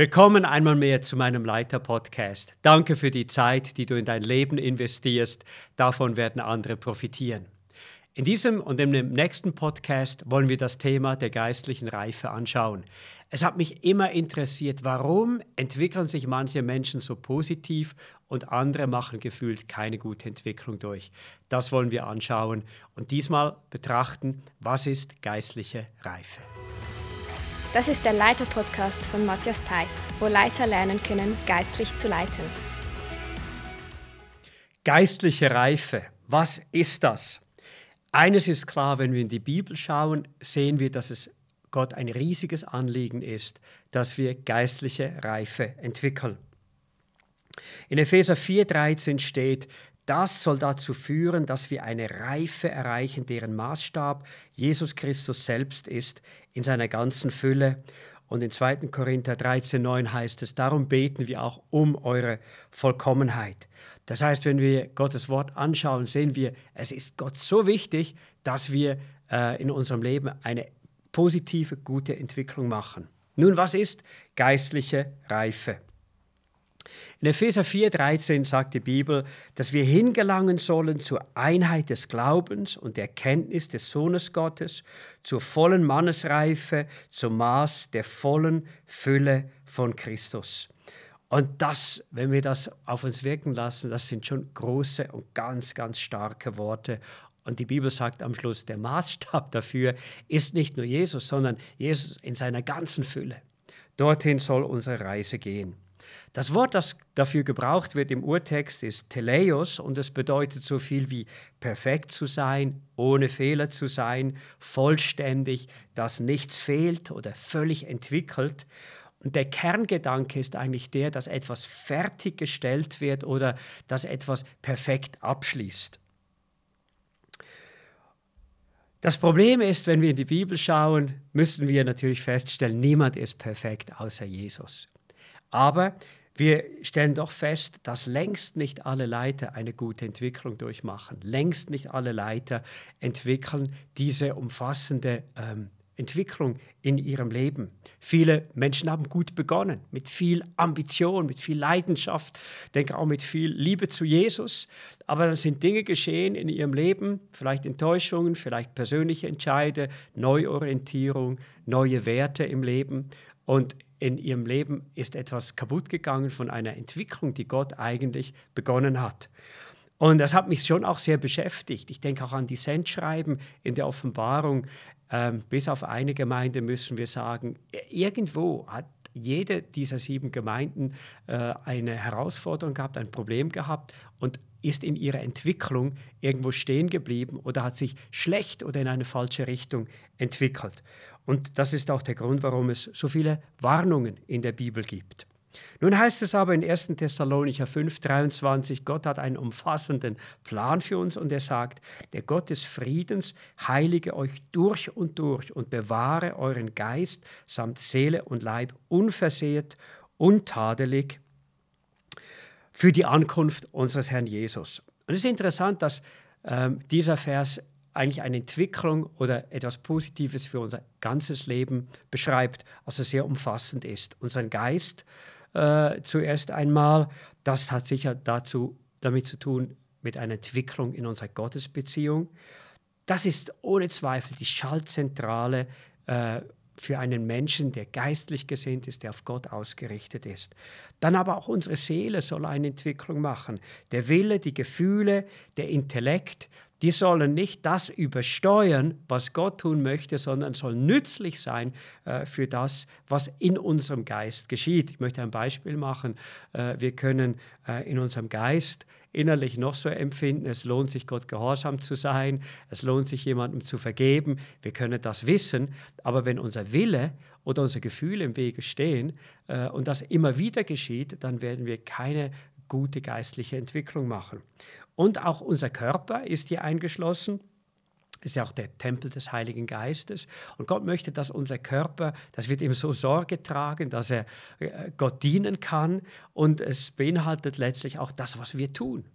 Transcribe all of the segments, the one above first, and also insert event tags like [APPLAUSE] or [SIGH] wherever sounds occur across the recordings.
Willkommen einmal mehr zu meinem Leiter-Podcast. Danke für die Zeit, die du in dein Leben investierst. Davon werden andere profitieren. In diesem und im nächsten Podcast wollen wir das Thema der geistlichen Reife anschauen. Es hat mich immer interessiert, warum entwickeln sich manche Menschen so positiv und andere machen gefühlt keine gute Entwicklung durch. Das wollen wir anschauen und diesmal betrachten, was ist geistliche Reife. Das ist der Leiter-Podcast von Matthias Theiss, wo Leiter lernen können, geistlich zu leiten. Geistliche Reife, was ist das? Eines ist klar, wenn wir in die Bibel schauen, sehen wir, dass es Gott ein riesiges Anliegen ist, dass wir geistliche Reife entwickeln. In Epheser 4:13 steht, das soll dazu führen, dass wir eine Reife erreichen, deren Maßstab Jesus Christus selbst ist, in seiner ganzen Fülle. Und in 2. Korinther 13,9 heißt es, darum beten wir auch um eure Vollkommenheit. Das heißt, wenn wir Gottes Wort anschauen, sehen wir, es ist Gott so wichtig, dass wir äh, in unserem Leben eine positive, gute Entwicklung machen. Nun, was ist geistliche Reife? In Epheser 4,13 sagt die Bibel, dass wir hingelangen sollen zur Einheit des Glaubens und der Erkenntnis des Sohnes Gottes, zur vollen Mannesreife, zum Maß der vollen Fülle von Christus. Und das, wenn wir das auf uns wirken lassen, das sind schon große und ganz, ganz starke Worte. Und die Bibel sagt am Schluss, der Maßstab dafür ist nicht nur Jesus, sondern Jesus in seiner ganzen Fülle. Dorthin soll unsere Reise gehen. Das Wort, das dafür gebraucht wird im Urtext, ist Teleios und es bedeutet so viel wie perfekt zu sein, ohne Fehler zu sein, vollständig, dass nichts fehlt oder völlig entwickelt. Und der Kerngedanke ist eigentlich der, dass etwas fertiggestellt wird oder dass etwas perfekt abschließt. Das Problem ist, wenn wir in die Bibel schauen, müssen wir natürlich feststellen, niemand ist perfekt außer Jesus. Aber wir stellen doch fest, dass längst nicht alle Leiter eine gute Entwicklung durchmachen. Längst nicht alle Leiter entwickeln diese umfassende ähm, Entwicklung in ihrem Leben. Viele Menschen haben gut begonnen, mit viel Ambition, mit viel Leidenschaft, denke auch mit viel Liebe zu Jesus. Aber dann sind Dinge geschehen in ihrem Leben, vielleicht Enttäuschungen, vielleicht persönliche Entscheide, Neuorientierung, neue Werte im Leben. Und in ihrem Leben ist etwas kaputt gegangen von einer Entwicklung, die Gott eigentlich begonnen hat. Und das hat mich schon auch sehr beschäftigt. Ich denke auch an die Sendschreiben in der Offenbarung. Ähm, bis auf eine Gemeinde müssen wir sagen, irgendwo hat jede dieser sieben Gemeinden äh, eine Herausforderung gehabt, ein Problem gehabt und ist in ihrer Entwicklung irgendwo stehen geblieben oder hat sich schlecht oder in eine falsche Richtung entwickelt. Und das ist auch der Grund, warum es so viele Warnungen in der Bibel gibt. Nun heißt es aber in 1. Thessalonicher 5, 23, Gott hat einen umfassenden Plan für uns und er sagt, der Gott des Friedens heilige euch durch und durch und bewahre euren Geist samt Seele und Leib unversehrt, untadelig für die Ankunft unseres Herrn Jesus. Und es ist interessant, dass ähm, dieser Vers eigentlich eine Entwicklung oder etwas Positives für unser ganzes Leben beschreibt, also sehr umfassend ist. Unser Geist äh, zuerst einmal, das hat sicher dazu, damit zu tun mit einer Entwicklung in unserer Gottesbeziehung. Das ist ohne Zweifel die Schaltzentrale äh, für einen Menschen, der geistlich gesinnt ist, der auf Gott ausgerichtet ist. Dann aber auch unsere Seele soll eine Entwicklung machen. Der Wille, die Gefühle, der Intellekt, die sollen nicht das übersteuern, was Gott tun möchte, sondern sollen nützlich sein äh, für das, was in unserem Geist geschieht. Ich möchte ein Beispiel machen. Äh, wir können äh, in unserem Geist innerlich noch so empfinden, es lohnt sich, Gott gehorsam zu sein, es lohnt sich, jemandem zu vergeben. Wir können das wissen, aber wenn unser Wille oder unser Gefühl im Wege stehen äh, und das immer wieder geschieht, dann werden wir keine gute geistliche Entwicklung machen. Und auch unser Körper ist hier eingeschlossen ist ja auch der Tempel des Heiligen Geistes. Und Gott möchte, dass unser Körper, das wird ihm so Sorge tragen, dass er äh, Gott dienen kann. Und es beinhaltet letztlich auch das, was wir tun.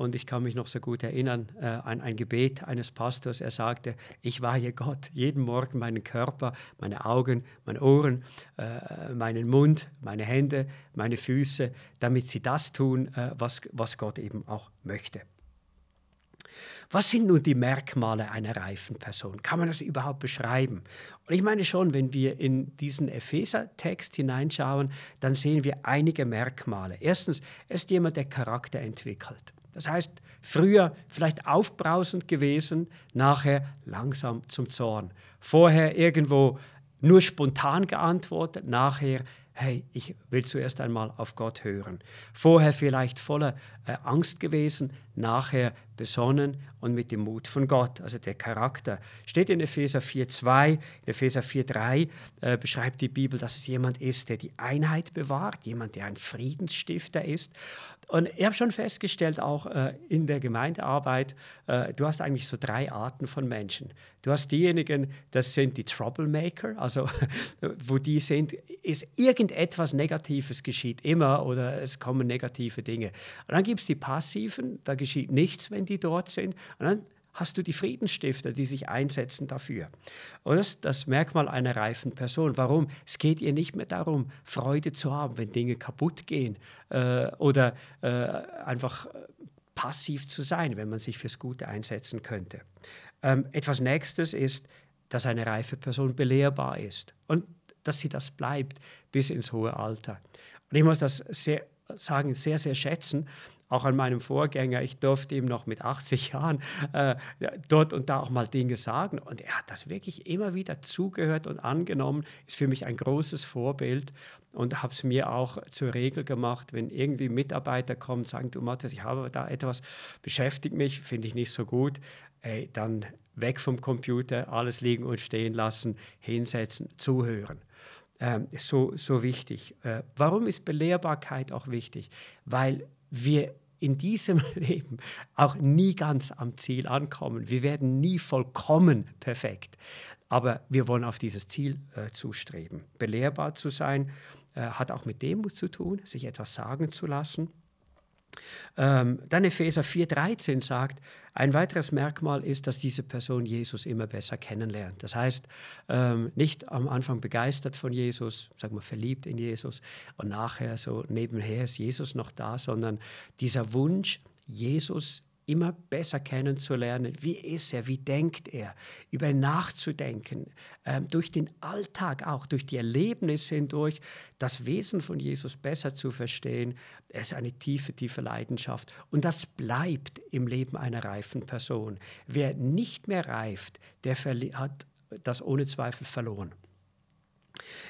Und ich kann mich noch so gut erinnern äh, an ein Gebet eines Pastors. Er sagte, ich weihe Gott jeden Morgen meinen Körper, meine Augen, meine Ohren, äh, meinen Mund, meine Hände, meine Füße, damit sie das tun, äh, was, was Gott eben auch möchte. Was sind nun die Merkmale einer reifen Person? Kann man das überhaupt beschreiben? Und ich meine schon, wenn wir in diesen Epheser-Text hineinschauen, dann sehen wir einige Merkmale. Erstens, er ist jemand, der Charakter entwickelt. Das heißt, früher vielleicht aufbrausend gewesen, nachher langsam zum Zorn. Vorher irgendwo nur spontan geantwortet, nachher hey, ich will zuerst einmal auf Gott hören. Vorher vielleicht voller äh, Angst gewesen, nachher besonnen und mit dem Mut von Gott. Also der Charakter steht in Epheser 4.2, in Epheser 4.3 äh, beschreibt die Bibel, dass es jemand ist, der die Einheit bewahrt, jemand, der ein Friedensstifter ist. Und ich habe schon festgestellt, auch äh, in der Gemeindearbeit, äh, du hast eigentlich so drei Arten von Menschen. Du hast diejenigen, das sind die Troublemaker, also [LAUGHS] wo die sind, ist irgendetwas Negatives geschieht immer oder es kommen negative Dinge. Und dann gibt es die Passiven, da geschieht nichts, wenn die dort sind. Und dann hast du die Friedensstifter, die sich einsetzen dafür. Und das ist das Merkmal einer reifen Person. Warum? Es geht ihr nicht mehr darum, Freude zu haben, wenn Dinge kaputt gehen äh, oder äh, einfach passiv zu sein, wenn man sich fürs Gute einsetzen könnte. Ähm, etwas Nächstes ist, dass eine reife Person belehrbar ist und dass sie das bleibt bis ins hohe Alter. Und ich muss das sehr, sagen, sehr, sehr schätzen, auch an meinem Vorgänger. Ich durfte ihm noch mit 80 Jahren äh, dort und da auch mal Dinge sagen. Und er hat das wirklich immer wieder zugehört und angenommen. Ist für mich ein großes Vorbild und habe es mir auch zur Regel gemacht, wenn irgendwie Mitarbeiter kommen und sagen, du Matthias, ich habe da etwas, beschäftigt mich, finde ich nicht so gut, ey, dann weg vom Computer, alles liegen und stehen lassen, hinsetzen, zuhören. Ähm, so, so wichtig. Äh, warum ist Belehrbarkeit auch wichtig? Weil wir in diesem [LAUGHS] Leben auch nie ganz am Ziel ankommen. Wir werden nie vollkommen perfekt. Aber wir wollen auf dieses Ziel äh, zustreben. Belehrbar zu sein äh, hat auch mit Demut zu tun, sich etwas sagen zu lassen. Ähm, dann Epheser 4,13 sagt, ein weiteres Merkmal ist, dass diese Person Jesus immer besser kennenlernt. Das heißt, ähm, nicht am Anfang begeistert von Jesus, sagen wir verliebt in Jesus und nachher so nebenher ist Jesus noch da, sondern dieser Wunsch, Jesus immer besser kennenzulernen. Wie ist er? Wie denkt er? Über ihn nachzudenken, ähm, durch den Alltag auch, durch die Erlebnisse hindurch, das Wesen von Jesus besser zu verstehen. Ist eine tiefe, tiefe Leidenschaft. Und das bleibt im Leben einer reifen Person. Wer nicht mehr reift, der hat das ohne Zweifel verloren.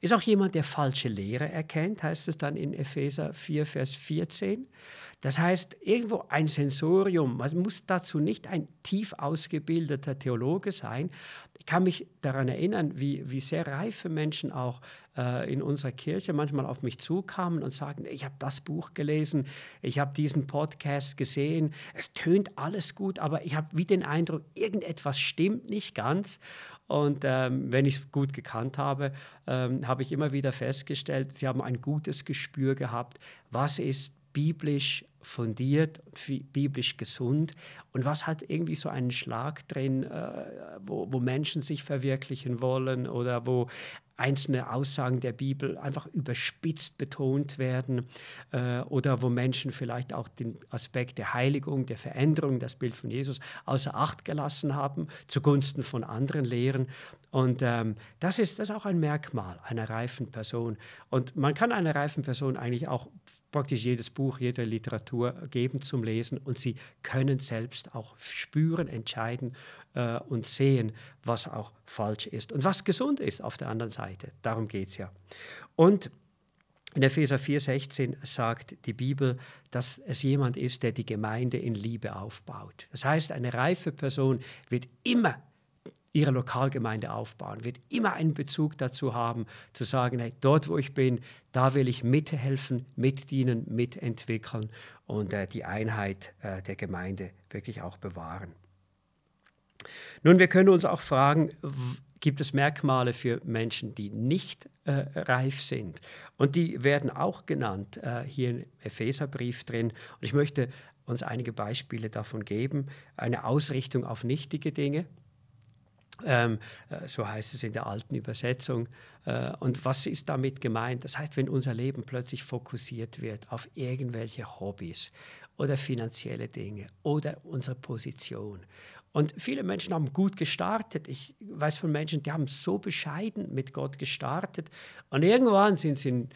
Ist auch jemand, der falsche Lehre erkennt, heißt es dann in Epheser 4, Vers 14. Das heißt, irgendwo ein Sensorium, man muss dazu nicht ein tief ausgebildeter Theologe sein. Ich kann mich daran erinnern, wie, wie sehr reife Menschen auch äh, in unserer Kirche manchmal auf mich zukamen und sagten, ich habe das Buch gelesen, ich habe diesen Podcast gesehen, es tönt alles gut, aber ich habe wie den Eindruck, irgendetwas stimmt nicht ganz. Und ähm, wenn ich es gut gekannt habe, ähm, habe ich immer wieder festgestellt, sie haben ein gutes Gespür gehabt, was ist biblisch fundiert, biblisch gesund und was hat irgendwie so einen Schlag drin, äh, wo, wo Menschen sich verwirklichen wollen oder wo einzelne Aussagen der Bibel einfach überspitzt betont werden äh, oder wo Menschen vielleicht auch den Aspekt der Heiligung, der Veränderung, das Bild von Jesus außer Acht gelassen haben zugunsten von anderen Lehren. Und ähm, das, ist, das ist auch ein Merkmal einer reifen Person. Und man kann einer reifen Person eigentlich auch praktisch jedes Buch, jede Literatur geben zum Lesen und sie können selbst auch spüren, entscheiden äh, und sehen, was auch falsch ist und was gesund ist auf der anderen Seite. Darum geht es ja. Und in Epheser 4,16 sagt die Bibel, dass es jemand ist, der die Gemeinde in Liebe aufbaut. Das heißt, eine reife Person wird immer ihre Lokalgemeinde aufbauen, wird immer einen Bezug dazu haben, zu sagen, hey, dort wo ich bin, da will ich mithelfen, mitdienen, mitentwickeln und äh, die Einheit äh, der Gemeinde wirklich auch bewahren. Nun, wir können uns auch fragen, gibt es Merkmale für Menschen, die nicht äh, reif sind? Und die werden auch genannt äh, hier im Epheserbrief drin. Und ich möchte uns einige Beispiele davon geben. Eine Ausrichtung auf nichtige Dinge. Ähm, äh, so heißt es in der alten Übersetzung. Äh, und was ist damit gemeint? Das heißt, wenn unser Leben plötzlich fokussiert wird auf irgendwelche Hobbys oder finanzielle Dinge oder unsere Position. Und viele Menschen haben gut gestartet. Ich weiß von Menschen, die haben so bescheiden mit Gott gestartet. Und irgendwann sind sie in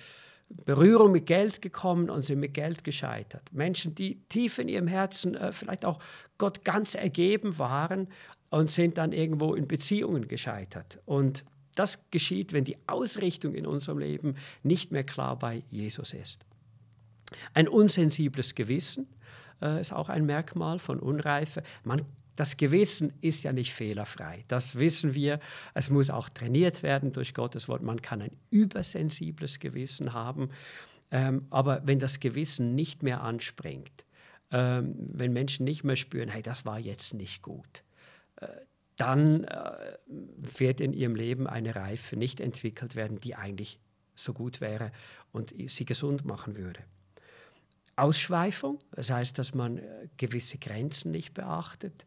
Berührung mit Geld gekommen und sind mit Geld gescheitert. Menschen, die tief in ihrem Herzen äh, vielleicht auch Gott ganz ergeben waren und sind dann irgendwo in Beziehungen gescheitert. Und das geschieht, wenn die Ausrichtung in unserem Leben nicht mehr klar bei Jesus ist. Ein unsensibles Gewissen äh, ist auch ein Merkmal von Unreife. Man, das Gewissen ist ja nicht fehlerfrei. Das wissen wir. Es muss auch trainiert werden durch Gottes Wort. Man kann ein übersensibles Gewissen haben. Ähm, aber wenn das Gewissen nicht mehr anspringt, ähm, wenn Menschen nicht mehr spüren, hey, das war jetzt nicht gut, dann äh, wird in ihrem Leben eine Reife nicht entwickelt werden, die eigentlich so gut wäre und sie gesund machen würde. Ausschweifung, das heißt, dass man äh, gewisse Grenzen nicht beachtet.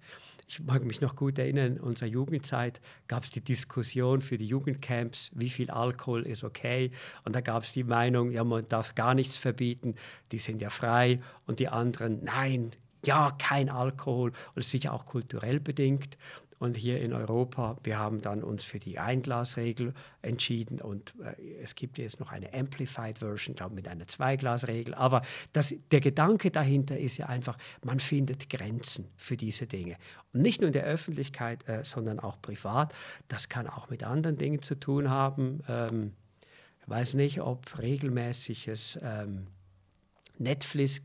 Ich mag mich noch gut erinnern, in unserer Jugendzeit gab es die Diskussion für die Jugendcamps, wie viel Alkohol ist okay. Und da gab es die Meinung, ja, man darf gar nichts verbieten, die sind ja frei. Und die anderen, nein, ja, kein Alkohol. Und es ist sicher auch kulturell bedingt. Und hier in Europa, wir haben dann uns für die Einglasregel entschieden und äh, es gibt jetzt noch eine Amplified Version, glaube mit einer Zweiglasregel. Aber das, der Gedanke dahinter ist ja einfach, man findet Grenzen für diese Dinge. Und nicht nur in der Öffentlichkeit, äh, sondern auch privat. Das kann auch mit anderen Dingen zu tun haben. Ähm, ich weiß nicht, ob regelmäßiges ähm, Netflix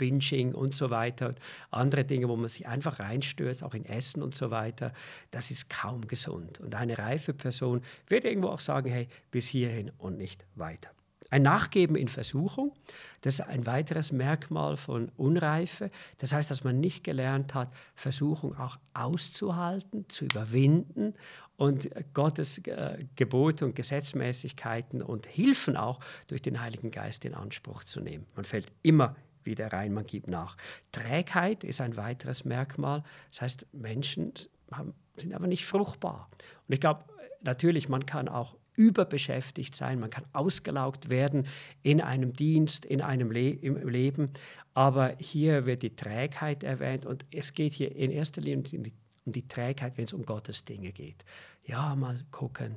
Binging und so weiter, andere Dinge, wo man sich einfach reinstürzt, auch in Essen und so weiter, das ist kaum gesund. Und eine reife Person wird irgendwo auch sagen, hey, bis hierhin und nicht weiter. Ein Nachgeben in Versuchung, das ist ein weiteres Merkmal von Unreife. Das heißt, dass man nicht gelernt hat, Versuchung auch auszuhalten, zu überwinden und Gottes äh, Gebote und Gesetzmäßigkeiten und Hilfen auch durch den Heiligen Geist in Anspruch zu nehmen. Man fällt immer wieder rein, man gibt nach. Trägheit ist ein weiteres Merkmal. Das heißt, Menschen haben, sind aber nicht fruchtbar. Und ich glaube, natürlich, man kann auch überbeschäftigt sein, man kann ausgelaugt werden in einem Dienst, in einem Le im Leben. Aber hier wird die Trägheit erwähnt und es geht hier in erster Linie um die, um die Trägheit, wenn es um Gottes Dinge geht. Ja, mal gucken,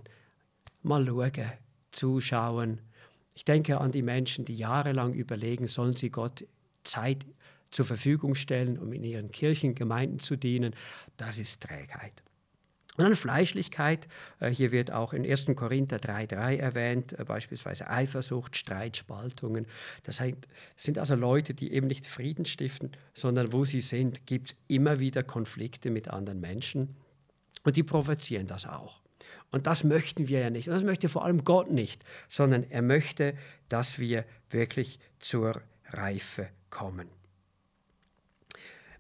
mal schauen, zuschauen. Ich denke an die Menschen, die jahrelang überlegen, sollen sie Gott Zeit zur Verfügung stellen, um in ihren Kirchen, Gemeinden zu dienen, das ist Trägheit. Und dann Fleischlichkeit, äh, hier wird auch in 1. Korinther 3,3 erwähnt, äh, beispielsweise Eifersucht, Streit, Spaltungen. Das sind also Leute, die eben nicht Frieden stiften, sondern wo sie sind, gibt es immer wieder Konflikte mit anderen Menschen. Und die provozieren das auch. Und das möchten wir ja nicht. Und das möchte vor allem Gott nicht, sondern er möchte, dass wir wirklich zur Reife kommen.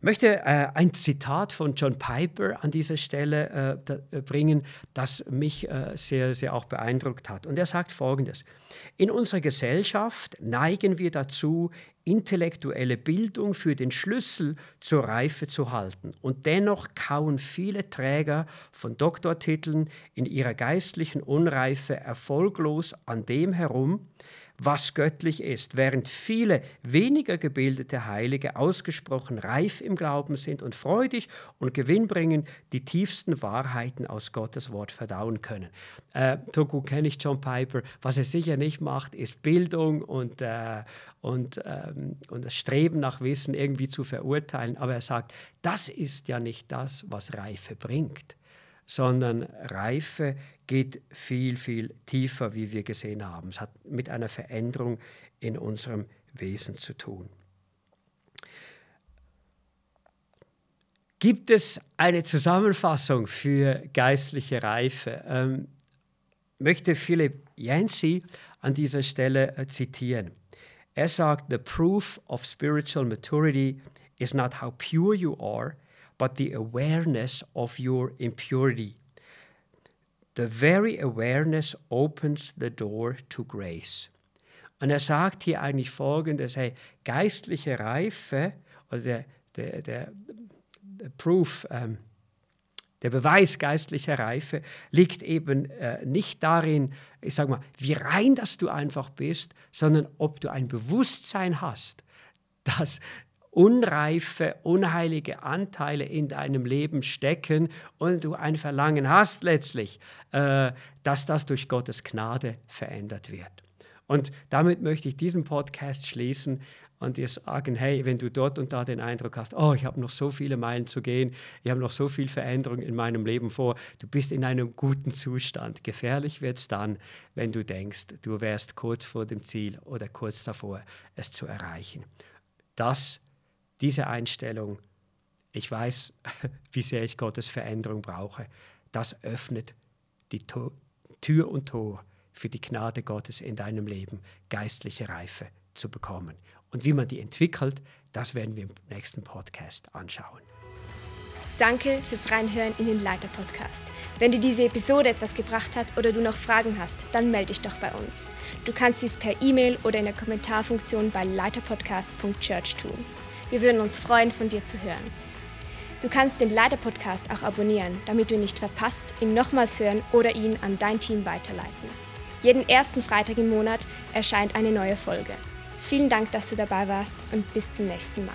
Möchte äh, ein Zitat von John Piper an dieser Stelle äh, da, äh, bringen, das mich äh, sehr, sehr auch beeindruckt hat. Und er sagt Folgendes. In unserer Gesellschaft neigen wir dazu, intellektuelle Bildung für den Schlüssel zur Reife zu halten. Und dennoch kauen viele Träger von Doktortiteln in ihrer geistlichen Unreife erfolglos an dem herum, was göttlich ist, während viele weniger gebildete Heilige ausgesprochen reif im Glauben sind und freudig und gewinnbringend die tiefsten Wahrheiten aus Gottes Wort verdauen können. Äh, so gut kenne ich John Piper. Was er sicher nicht macht, ist Bildung und, äh, und, ähm, und das Streben nach Wissen irgendwie zu verurteilen. Aber er sagt, das ist ja nicht das, was Reife bringt sondern Reife geht viel, viel tiefer, wie wir gesehen haben. Es hat mit einer Veränderung in unserem Wesen zu tun. Gibt es eine Zusammenfassung für geistliche Reife? Ähm, möchte Philipp Yancey an dieser Stelle äh, zitieren. Er sagt, The proof of spiritual maturity is not how pure you are, but the awareness of your impurity. The very awareness opens the door to grace. Und er sagt hier eigentlich Folgendes, hey, geistliche Reife oder der, der, der Proof, ähm, der Beweis geistlicher Reife liegt eben äh, nicht darin, ich sage mal, wie rein dass du einfach bist, sondern ob du ein Bewusstsein hast, dass unreife, unheilige Anteile in deinem Leben stecken und du ein Verlangen hast letztlich, äh, dass das durch Gottes Gnade verändert wird. Und damit möchte ich diesen Podcast schließen und dir sagen, hey, wenn du dort und da den Eindruck hast, oh, ich habe noch so viele Meilen zu gehen, ich habe noch so viel Veränderung in meinem Leben vor, du bist in einem guten Zustand. Gefährlich wird es dann, wenn du denkst, du wärst kurz vor dem Ziel oder kurz davor, es zu erreichen. Das, diese Einstellung, ich weiß, [LAUGHS] wie sehr ich Gottes Veränderung brauche, das öffnet die Tür und Tor für die Gnade Gottes in deinem Leben, geistliche Reife zu bekommen. Und wie man die entwickelt, das werden wir im nächsten Podcast anschauen. Danke fürs Reinhören in den Leiter-Podcast. Wenn dir diese Episode etwas gebracht hat oder du noch Fragen hast, dann melde dich doch bei uns. Du kannst dies per E-Mail oder in der Kommentarfunktion bei leiterpodcast.church tun. Wir würden uns freuen, von dir zu hören. Du kannst den Leiter-Podcast auch abonnieren, damit du ihn nicht verpasst, ihn nochmals hören oder ihn an dein Team weiterleiten. Jeden ersten Freitag im Monat erscheint eine neue Folge. Vielen Dank, dass du dabei warst und bis zum nächsten Mal.